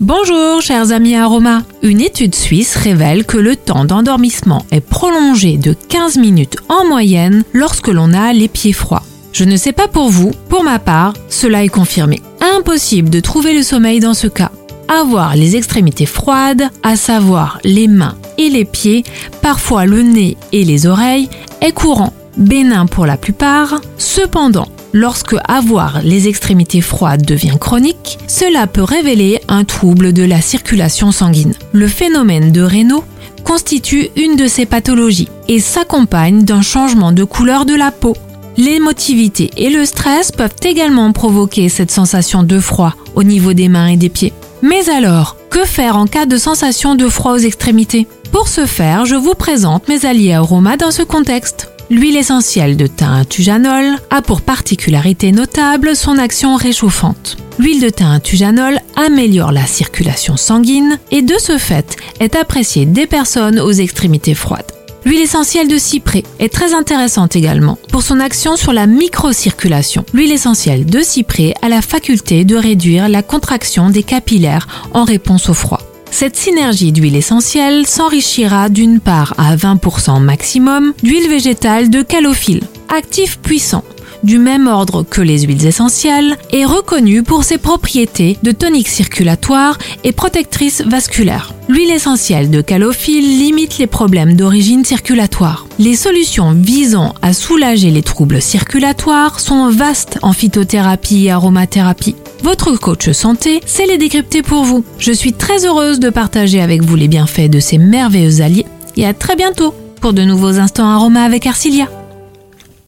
Bonjour chers amis Aroma. Une étude suisse révèle que le temps d'endormissement est prolongé de 15 minutes en moyenne lorsque l'on a les pieds froids. Je ne sais pas pour vous, pour ma part, cela est confirmé. Impossible de trouver le sommeil dans ce cas. Avoir les extrémités froides, à savoir les mains et les pieds, parfois le nez et les oreilles, est courant, bénin pour la plupart. Cependant, Lorsque avoir les extrémités froides devient chronique, cela peut révéler un trouble de la circulation sanguine. Le phénomène de Raynaud constitue une de ces pathologies et s'accompagne d'un changement de couleur de la peau. L'émotivité et le stress peuvent également provoquer cette sensation de froid au niveau des mains et des pieds. Mais alors, que faire en cas de sensation de froid aux extrémités? Pour ce faire, je vous présente mes alliés aromas dans ce contexte. L'huile essentielle de thym tujanol a pour particularité notable son action réchauffante. L'huile de thym tujanol améliore la circulation sanguine et de ce fait est appréciée des personnes aux extrémités froides. L'huile essentielle de cyprès est très intéressante également pour son action sur la microcirculation. L'huile essentielle de cyprès a la faculté de réduire la contraction des capillaires en réponse au froid. Cette synergie d'huile essentielle s'enrichira d'une part à 20% maximum d'huile végétale de calophylle, actif puissant du même ordre que les huiles essentielles, est reconnue pour ses propriétés de tonique circulatoire et protectrice vasculaire. L'huile essentielle de calophylle limite les problèmes d'origine circulatoire. Les solutions visant à soulager les troubles circulatoires sont vastes en phytothérapie et aromathérapie. Votre coach santé sait les décrypter pour vous. Je suis très heureuse de partager avec vous les bienfaits de ces merveilleux alliés et à très bientôt pour de nouveaux instants aromas avec Arcilia.